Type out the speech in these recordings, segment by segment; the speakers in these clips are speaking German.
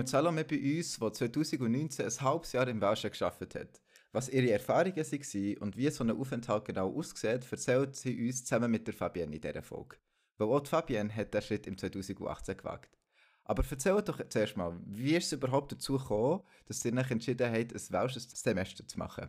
Wir Salome bei uns, die 2019 ein halbes Jahr im Welschen gearbeitet hat. Was ihre Erfahrungen waren und wie so ein Aufenthalt genau aussieht, erzählt sie uns zusammen mit der Fabienne in dieser Folge. Weil auch Fabienne hat den Schritt im 2018 gewagt. Aber erzähl doch zuerst mal, wie ist es überhaupt dazu gekommen, dass ihr euch entschieden habt, ein welsches Semester zu machen?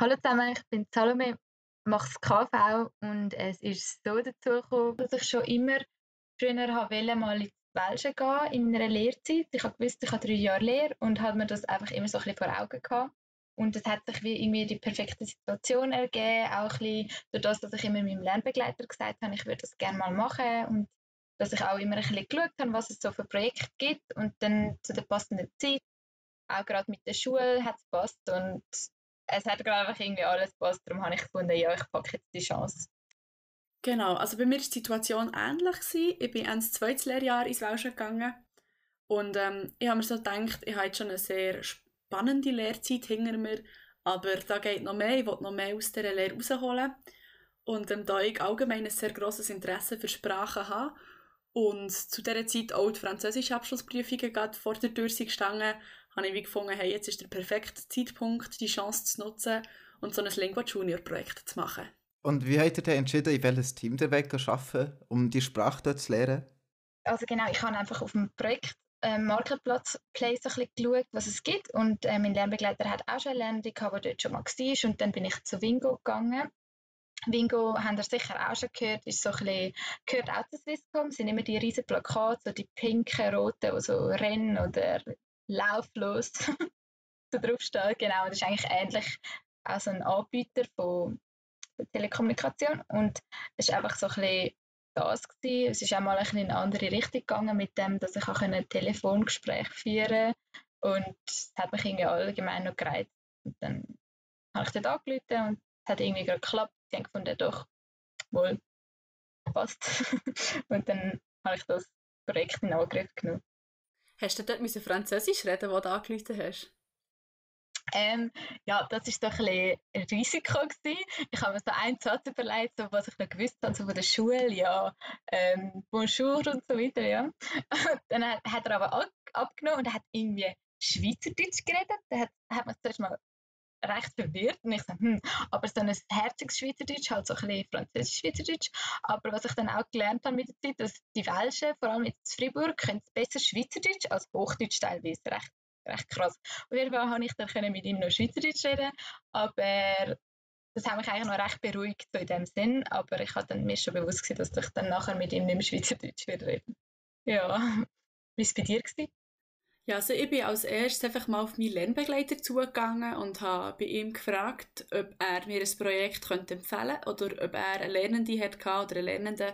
Hallo zusammen, ich bin Salome, mache das KV und es ist so dazu gekommen, dass ich schon immer früher wollte, mal ins Welsche gehen in einer Lehrzeit. Ich gewusst, ich habe drei Jahre Lehre und habe mir das einfach immer so ein bisschen vor Augen gehabt. Und es hat sich wie irgendwie die perfekte Situation ergeben, auch ein bisschen durch das, dass ich immer meinem Lernbegleiter gesagt habe, ich würde das gerne mal machen und dass ich auch immer ein bisschen geschaut habe, was es so für Projekte gibt und dann zu der passenden Zeit, auch gerade mit der Schule hat es gepasst und es hat gerade einfach irgendwie alles gepasst, darum habe ich gefunden, ja, ich packe jetzt die Chance. Genau, also bei mir war die Situation ähnlich. Gewesen. Ich bin ins zweites Lehrjahr ins Welschen gegangen und ähm, ich habe mir so gedacht, ich habe jetzt schon eine sehr spannende Lehrzeit hinter mir, aber da geht noch mehr, ich will noch mehr aus dieser Lehre rausholen. Und ähm, da ich allgemein ein sehr grosses Interesse für Sprachen habe und zu dieser Zeit auch die französische Abschlussprüfungen gerade vor der Tür gestanden, habe ich gefunden, hey, jetzt ist der perfekte Zeitpunkt, die Chance zu nutzen und so ein Lingua Junior Projekt zu machen. Und wie habt ihr denn entschieden, in welches Team der Weg arbeiten, um die Sprache dort zu lernen? Also genau, ich habe einfach auf dem Projekt äh, Marketplace Place ein bisschen geschaut, was es gibt. Und äh, mein Lernbegleiter hat auch schon eine Lernende gehabt, dort schon mal war. Und dann bin ich zu Wingo gegangen. Wingo, habt ihr sicher auch schon gehört, ist so ein bisschen, gehört auch zu Swisscom, sind immer die riesen Plakate, so die pinken, roten, die so Renn- oder Lauflos so draufstehen. Genau, das ist eigentlich ähnlich auch so ein Anbieter von Telekommunikation. Und es ist einfach so ein bisschen das gewesen. Es ist auch mal ein bisschen in eine andere Richtung gegangen mit dem, dass ich auch ein Telefongespräch führen konnte. Und es hat mich irgendwie allgemein noch gereizt. Und dann habe ich dort angerufen und es hat irgendwie gerade geklappt. Ich habe gefunden, doch, wohl, passt. und dann habe ich das Projekt in Angriff genommen. Hast du dort Französisch reden, wo du angerufen hast? Ähm, ja, das war doch ein, ein Risiko. Gewesen. Ich habe mir so einen Satz überlegt, so, was ich noch gewusst habe so von der Schule, ja, ähm, Bonjour und so weiter, ja. dann hat, hat er aber ab, abgenommen und hat irgendwie Schweizerdeutsch geredet. Da hat, hat mich zuerst mal recht verwirrt und ich so, hm, aber so ein herziges Schweizerdeutsch, halt so ein bisschen französisch-Schweizerdeutsch. Aber was ich dann auch gelernt habe mit der Zeit, dass die Welschen, vor allem jetzt in Fribourg, können besser Schweizerdeutsch als Hochdeutsch teilweise recht recht krass. Auf jeden Fall konnte ich dann mit ihm noch Schweizerdeutsch reden, aber das hat mich eigentlich noch recht beruhigt so in dem Sinn, aber ich hatte mir schon bewusst gewesen, dass ich dann nachher mit ihm nicht mehr Schweizerdeutsch wieder reden. Ja, wie war es bei dir? Gewesen? Ja, also ich bin als erstes einfach mal auf meinen Lernbegleiter zugegangen und habe bei ihm gefragt, ob er mir ein Projekt könnte empfehlen könnte oder ob er eine Lernende hatte oder einen Lernenden,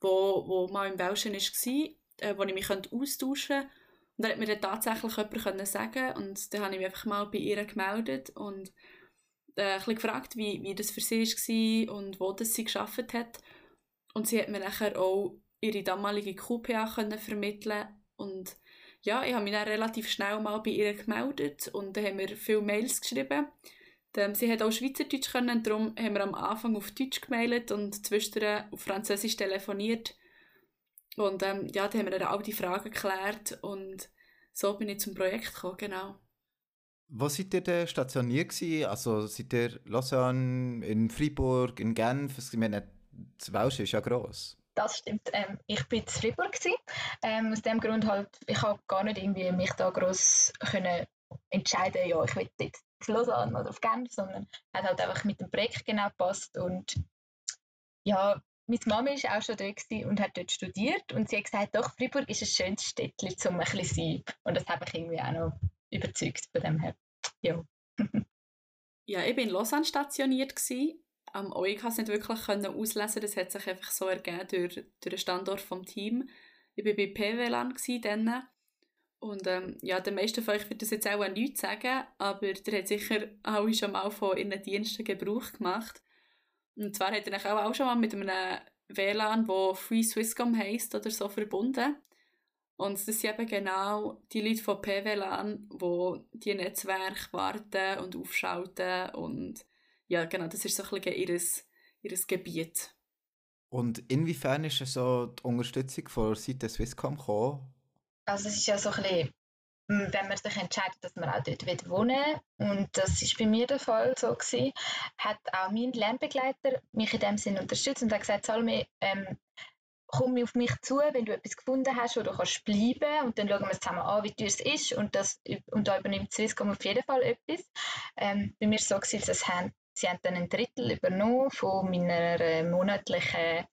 wo, wo mal im Welschen war, äh, wo ich mich austauschen konnte und dann hat mir dann tatsächlich jemand sagen und dann habe ich mich einfach mal bei ihr gemeldet und äh, ein bisschen gefragt, wie, wie das für sie war und wo das sie geschafft hat. Und sie hat mir nachher auch ihre damalige QPA können vermitteln und ja, ich habe mich dann relativ schnell mal bei ihr gemeldet und dann haben wir viele Mails geschrieben. Dann, sie hat auch Schweizerdeutsch können, darum haben wir am Anfang auf Deutsch gemailt und zwischendurch auf Französisch telefoniert. Und ähm, ja, da haben wir dann all die Fragen geklärt und so bin ich zum Projekt gekommen, genau. Wo seid ihr denn stationiert gewesen? Also seid ihr Lausanne, in Freiburg, in Genf? Ich meine, das Welsch ist ja gross. Das stimmt. Ähm, ich bin in Freiburg Ähm, aus dem Grund halt, ich habe gar nicht irgendwie mich da gross können entscheiden, ja, ich will jetzt auf Lausanne oder auf Genf, sondern hat halt einfach mit dem Projekt genau gepasst und ja, meine Mama war auch schon dort und hat dort studiert und sie hat gesagt, doch, Freiburg ist ein schönes Städtchen, um ein bisschen zu sein. Und das habe ich irgendwie auch noch überzeugt von dem her. Ja. ja, ich war in Lausanne stationiert. Am OEG konnte es nicht wirklich auslesen, das hat sich einfach so ergeben durch, durch den Standort des Teams. Ich war bei PWLAN dann. Und ähm, ja, den meisten von euch wird das jetzt auch nichts sagen, aber der hat sicher alle schon mal von ihren Diensten Gebrauch gemacht. Und zwar hat er auch, auch schon mal mit einem WLAN, wo Free Swisscom heisst oder so, verbunden. Und das sind eben genau die Leute von PWLAN, die die Netzwerke warten und aufschalten. Und ja, genau, das ist so ein bisschen ihr, ihr Gebiet. Und inwiefern ist so die Unterstützung von Seite Swisscom gekommen? Also es ist ja so ein bisschen, wenn man sich entscheidet, dass man auch dort wohnen will, und das ist bei mir der Fall so gewesen, hat auch mein Lernbegleiter mich in dem Sinne unterstützt und hat gesagt, Salome, ähm, komm auf mich zu, wenn du etwas gefunden hast, wo du kannst bleiben und dann schauen wir es zusammen an, wie teuer es ist und, das, und da übernimmt Swisscom auf jeden Fall etwas. Ähm, bei mir so, gewesen, dass haben, sie haben dann ein Drittel übernommen von meiner äh, monatlichen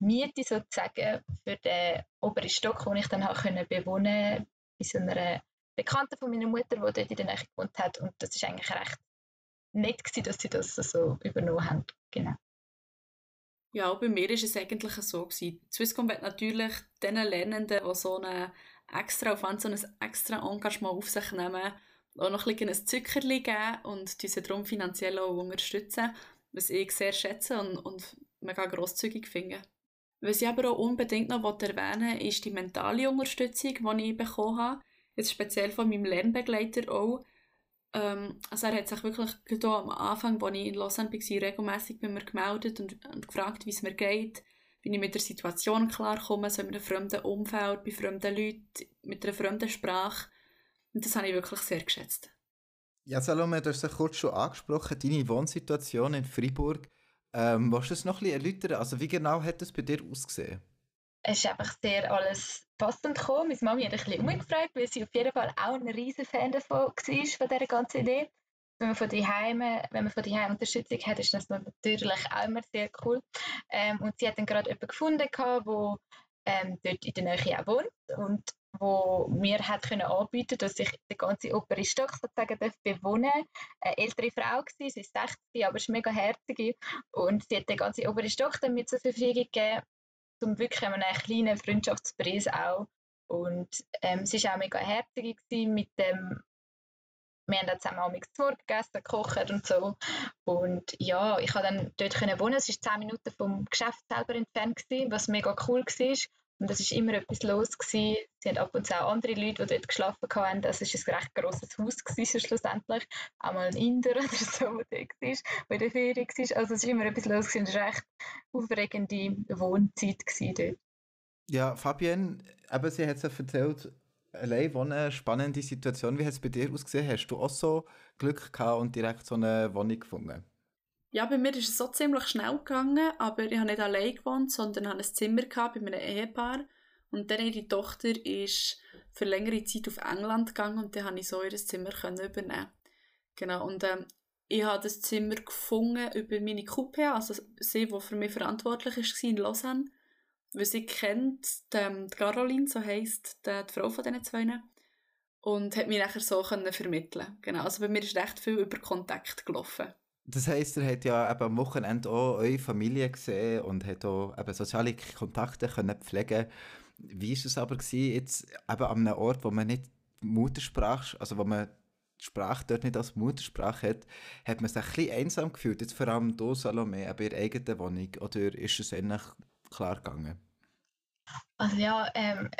Miete sozusagen für den oberen Stock, den ich dann auch können bewohnen bei so einer Bekannten von meiner Mutter, die dort in der Nähe gewohnt hat und das ist eigentlich recht nett gewesen, dass sie das so übernommen haben. Genau. Ja, bei mir war es eigentlich so. Gewesen. Swisscom wird natürlich den Lernenden, die so einen extra Aufwand, so ein extra Engagement auf sich nehmen, auch noch ein bisschen ein Zuckerli geben und diese darum finanziell auch unterstützen, was ich sehr schätze und, und mega grosszügig finde. Was ich aber auch unbedingt noch erwähnen will, ist die mentale Unterstützung, die ich bekommen habe. Jetzt speziell von meinem Lernbegleiter auch. Ähm, also er hat sich wirklich am Anfang, als ich in Lausanne war, regelmässig bei mir gemeldet und, und gefragt, wie es mir geht, wie ich mit der Situation klarkomme, so in einem fremden Umfeld, bei fremden Leuten, mit einer fremden Sprache. Und das habe ich wirklich sehr geschätzt. Ja, Salome, du hast es kurz schon angesprochen, deine Wohnsituation in Freiburg. Ähm, willst du es noch ein bisschen erläutern? Also wie genau hat es bei dir ausgesehen? Es ist einfach sehr alles passend gekommen. Meine Mami hat ein bisschen umgefragt, weil sie auf jeden Fall auch ein riesen Fan davon war, von dieser ganzen Idee. Wenn man von die Heime, wenn man von Heime Unterstützung hat, ist das natürlich auch immer sehr cool. Ähm, und sie hat dann gerade jemanden gefunden, der ähm, dort in der Nähe auch wohnt und wo mir hat können anbieten, dass ich den ganzen oberen Stock sozusagen bewohnen darf. Eine ältere Frau war, sie ist 60, aber ist mega herzig und sie hat den ganzen oberen Stock dann mit zur Verfügung gegeben zum wirklich einen kleinen Freundschaftspreis auch. Und ähm, sie war auch mega herzig mit dem, wir haben zusammen auch zu Wort gegessen, gekocht und so. Und ja, ich konnte dann dort wohnen. Es war zehn Minuten vom Geschäft selber entfernt, gewesen, was mega cool war. Und es war immer etwas los. Gewesen. Sie hatten ab und zu auch andere Leute, die dort geschlafen haben. Das war ein recht grosses Haus gewesen, schlussendlich. Auch mal ein Inder oder so, der dort war, der in der Ferien war. Also es war immer etwas los. Gewesen. Es war eine recht aufregende Wohnzeit dort. Ja, Fabienne, eben, sie hat es ja erzählt, allein wohnen, spannende Situation. Wie hat es bei dir ausgesehen? Hast du auch so Glück gehabt und direkt so eine Wohnung gefunden? Ja, bei mir ist es so ziemlich schnell gegangen, aber ich habe nicht allein gewohnt, sondern habe ein Zimmer gehabt bei einem Ehepaar. Und dann ihre Tochter ist für längere Zeit auf England gegangen und dann konnte ich so ihr Zimmer übernehmen. Genau, und ähm, ich habe das Zimmer gefunden über meine Coupé, also sie, die für mich verantwortlich war in Lausanne. Weil sie kennt die, die Caroline, so heisst die, die Frau von diesen zwei. Und hat mich nachher so können vermitteln Genau, also bei mir ist recht viel über Kontakt gelaufen. Das heisst, er hat ja eben am Wochenende auch eure Familie gesehen und hat auch eben soziale Kontakte können pflegen. Wie war es aber gewesen, jetzt eben an einem Ort, wo man nicht Muttersprache, also wo man die Sprache dort nicht als Muttersprache hat, hat man sich ein bisschen einsam gefühlt, jetzt vor allem hier Salome, bei ihrer eigenen Wohnung, oder ist es ähnlich klar gegangen? Also ja, ähm,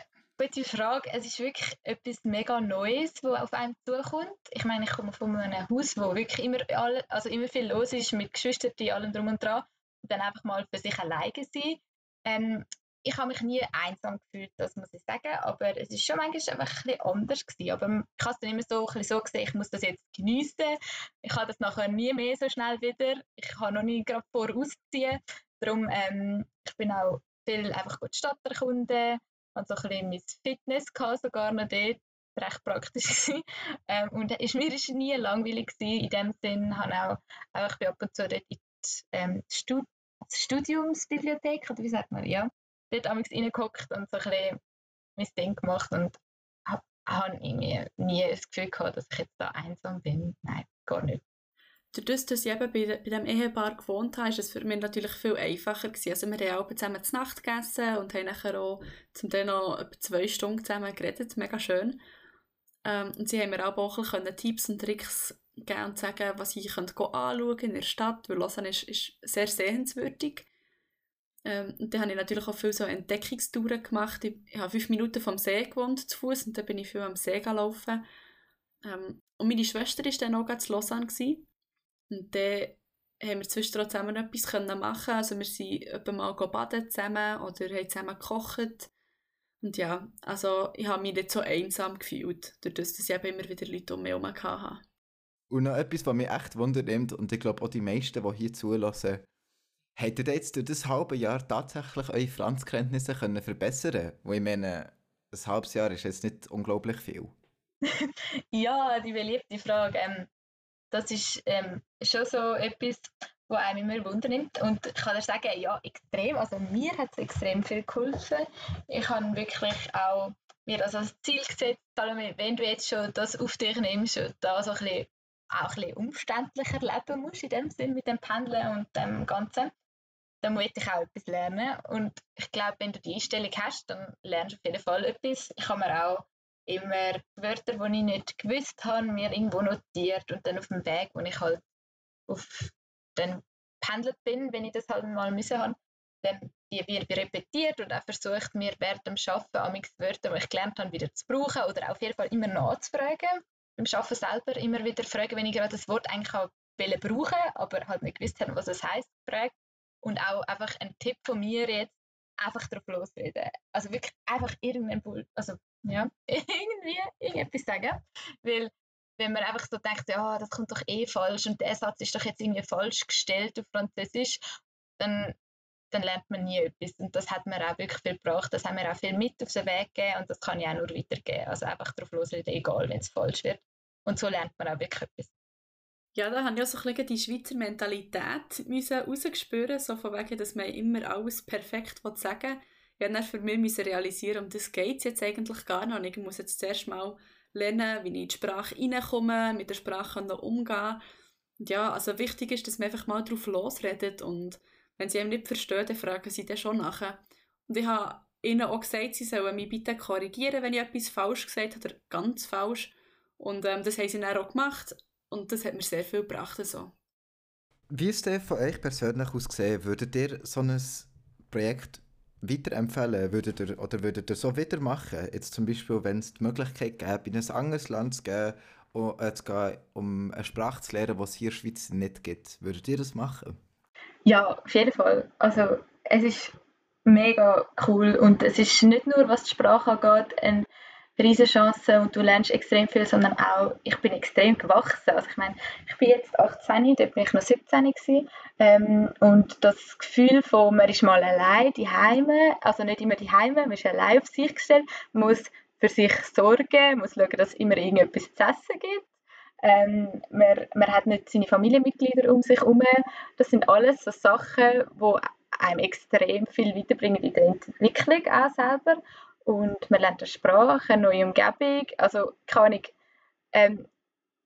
Gute Frage. Es ist wirklich etwas mega Neues, was auf einem zukommt. Ich meine, ich komme von einem Haus, wo wirklich immer, alle, also immer viel los ist, mit Geschwistern, allem drum und dran. Und dann einfach mal für sich alleine sein. Ähm, ich habe mich nie einsam gefühlt, das muss ich sagen, aber es ist schon manchmal einfach ein bisschen anders gewesen. Aber ich habe es dann immer so, ein bisschen so gesehen, ich muss das jetzt geniessen. Ich habe das nachher nie mehr so schnell wieder. Ich kann noch nie gerade vorausziehen. Darum, ähm, ich bin auch viel einfach gut Stadt erkunden, hatte so ein bisschen mein Fitness gehabt, sogar noch dort, recht praktisch ähm, und ist, mir ist nie langweilig gewesen. In dem Sinn habe auch, auch ich bin ab und zu dort in die ähm, Stud Studiumsbibliothek, oder wie sagt man, ja, dort ich reingehockt und so ein bisschen mein Ding gemacht und habe hab nie das Gefühl gehabt, dass ich jetzt da einsam bin. Nein, gar nicht. Dadurch, dass ich eben bei, bei diesem Ehepaar gewohnt habe, ist es für mich natürlich viel einfacher gewesen. Also wir haben auch zusammen zu Nacht gegessen und haben nachher auch zum Teil noch etwa zwei Stunden zusammen geredet. Mega schön. Ähm, und sie haben mir auch, ein Tipps und Tricks geben und sagen, was ich könnte anschauen in der Stadt, weil Lausanne ist, ist sehr sehenswürdig. Ähm, und dann habe ich natürlich auch viel so Entdeckungstouren gemacht. Ich, ich habe fünf Minuten vom See gewohnt, zu Fuß, und dann bin ich viel am See gelaufen. Ähm, und meine Schwester war dann auch zu Lausanne. Gewesen. Und dann haben wir zwischendurch zusammen etwas machen Also wir sind etwa mal baden zusammen oder haben zusammen gekocht. Und ja, also ich habe mich nicht so einsam gefühlt, dadurch, dass ich eben immer wieder Leute um mich herum hatte. Und noch etwas, was mich echt wundernimmt, und ich glaube auch die meisten, die hier zulassen, hättet ihr jetzt durch das halbe Jahr tatsächlich eure Franzkenntnisse können verbessern können? ich meine, ein halbes Jahr ist jetzt nicht unglaublich viel. ja, die beliebte Frage. Ähm, das ist ähm, schon so etwas, was einem immer Wunder nimmt. Und ich kann dir sagen, ja, extrem. Also mir hat es extrem viel geholfen. Ich habe wirklich auch mir also als Ziel gesetzt, wenn du jetzt schon das auf dich nimmst und da so ein bisschen, auch ein bisschen umständlicher leben musst, in dem Sinn mit dem Pendeln und dem Ganzen, dann muss ich auch etwas lernen. Und ich glaube, wenn du die Einstellung hast, dann lernst du auf jeden Fall etwas. Ich habe mir auch immer Wörter, die ich nicht gewusst habe, mir irgendwo notiert und dann auf dem Weg, wo ich halt auf den pendelt bin, wenn ich das halt mal müssen habe, dann die wird repetiert und auch versucht mir während dem Arbeiten amix Wörter, die ich gelernt habe, wieder zu brauchen oder auf jeden Fall immer nachzufragen. Beim Arbeiten selber immer wieder fragen, wenn ich gerade das Wort eigentlich auch brauchen aber halt nicht gewusst habe, was es heisst, fragen. Und auch einfach ein Tipp von mir jetzt, einfach drauf losreden. Also wirklich einfach irgendein Bull, also ja, irgendwie irgendetwas sagen. Weil wenn man einfach so denkt, ja, das kommt doch eh falsch und der Satz ist doch jetzt irgendwie falsch gestellt auf Französisch, dann, dann lernt man nie etwas. Und das hat mir auch wirklich viel gebracht. Das haben wir auch viel mit auf den Weg gegeben und das kann ich auch nur weitergeben. Also einfach drauf losreden, egal, wenn es falsch wird. Und so lernt man auch wirklich etwas. Ja, da habe ich so ein die Schweizer Mentalität rausgespürt, so von wegen, dass man immer alles perfekt sagen will. Ich habe dann für mich realisieren, um das geht es jetzt eigentlich gar nicht. Ich muss jetzt zuerst mal lernen, wie ich in die Sprache reinkomme, mit der Sprache umgehen und ja, also wichtig ist, dass man einfach mal drauf losredet und wenn sie einem nicht verstehen, dann fragen sie dann schon nachher. Und ich habe ihnen auch gesagt, sie sollen mich bitte korrigieren, wenn ich etwas falsch gesagt habe oder ganz falsch. Und ähm, das haben sie dann auch gemacht und das hat mir sehr viel gebracht. So. Wie ist es von euch persönlich aus gesehen? Würdet ihr so ein Projekt weiterempfehlen würdet ihr, oder würdet ihr so wieder machen? Jetzt zum Beispiel, wenn es die Möglichkeit gäbe, in ein anderes Land zu gehen, um, äh, zu gehen, um eine Sprache zu lernen, die es hier in der Schweiz nicht gibt. Würdet ihr das machen? Ja, auf jeden Fall. Also es ist mega cool und es ist nicht nur, was die Sprache angeht, ein Riesenchance und du lernst extrem viel, sondern auch, ich bin extrem gewachsen. Also ich meine, ich bin jetzt 18, dort bin ich noch 17 gewesen, ähm, und das Gefühl von, man ist mal allein die Heime, also nicht immer die Heime, man ist allein auf sich gestellt, muss für sich sorgen, muss schauen, dass es immer irgendetwas zu essen gibt. Ähm, man, man hat nicht seine Familienmitglieder um sich herum. Das sind alles so Sachen, die einem extrem viel weiterbringen in der Entwicklung auch selber und man lernt eine Sprache, eine neue Umgebung. Also kann ich, ähm,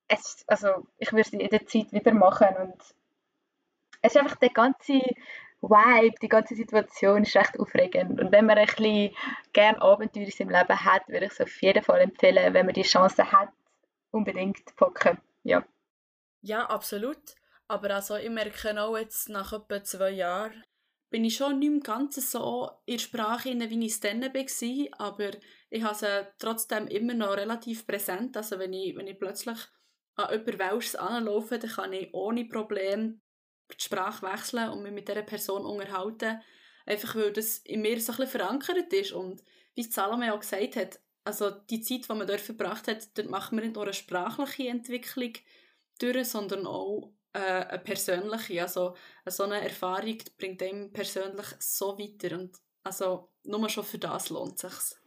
es, also ich würde es in der Zeit wieder machen und es ist einfach der ganze Vibe, die ganze Situation ist recht aufregend und wenn man ein bisschen gerne Abenteuer in seinem Leben hat, würde ich es auf jeden Fall empfehlen, wenn man die Chance hat, unbedingt packen. Ja. Ja, absolut. Aber also ich merke auch jetzt nach etwa zwei Jahren, bin ich schon nicht mehr ganz so in der Sprache, wie ich es dann war, aber ich habe sie trotzdem immer noch relativ präsent. Also wenn ich, wenn ich plötzlich an jemanden Welsch anlaufe, dann kann ich ohne Probleme die Sprache wechseln und mich mit dieser Person unterhalten. Einfach weil das in mir so ein bisschen verankert ist. Und wie Salome auch gesagt hat, also die Zeit, die man dort verbracht hat, dort macht man nicht nur eine sprachliche Entwicklung durch, sondern auch äh, persönliche. Also so eine Erfahrung bringt einem persönlich so weiter und also nur schon für das lohnt es sich.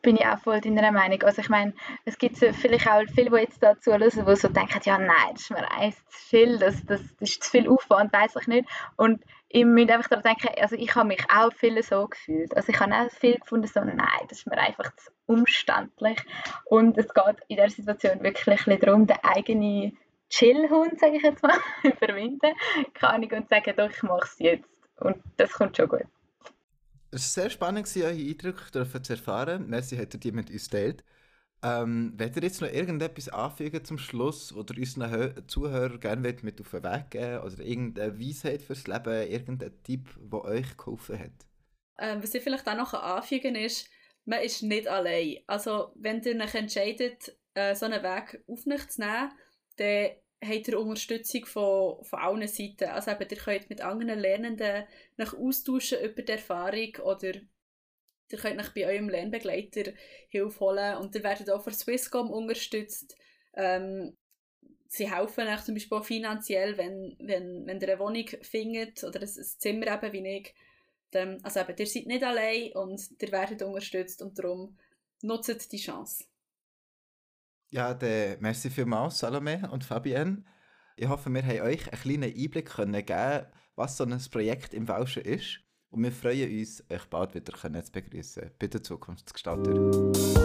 Bin ich auch voll deiner Meinung. Also ich meine, es gibt vielleicht auch viele, die jetzt dazu hören, die so denken, ja nein, das ist mir eins zu viel, das, das, das ist zu viel Aufwand, weiß ich nicht. Und ich muss einfach daran denken, also ich habe mich auch viel so gefühlt. Also ich habe auch viel gefunden, so nein, das ist mir einfach zu umständlich. Und es geht in der Situation wirklich darum, den eigenen Chillhund, sage ich jetzt mal, überwinden kann ich und sagen, doch, ich mache es jetzt. Und das kommt schon gut. Es war sehr spannend, eure Eindrücke zu erfahren. Merci, hat ihr die mit uns teilt. Ähm, wollt ihr jetzt noch irgendetwas anfügen zum Schluss oder unseren Zuhörern gerne mit auf den Weg geben oder irgendeine Weisheit fürs Leben, irgendein Tipp, der euch geholfen hat? Ähm, was ich vielleicht auch noch anfügen kann, ist, man ist nicht allein. Also, wenn ihr euch entscheidet, äh, so einen Weg auf zu nehmen, dann habt ihr Unterstützung von, von allen Seiten. Also eben, ihr könnt mit anderen Lernenden nach austauschen über die Erfahrung oder Ihr könnt euch bei eurem Lernbegleiter Hilfe holen und ihr werdet auch von Swisscom unterstützt. Ähm, sie helfen euch zum Beispiel auch finanziell, wenn, wenn, wenn ihr eine Wohnung findet oder ein, ein Zimmer eben wie ich. Dann, also eben, ihr seid nicht allein und ihr werdet unterstützt und darum nutzt die Chance. Ja, dann merci vielmals, Salome und Fabienne. Ich hoffe, wir haben euch einen kleinen Einblick können geben was so ein Projekt im Welschen ist. Und wir freuen uns, euch bald wieder zu begrüßen bei den Zukunftsgestalter.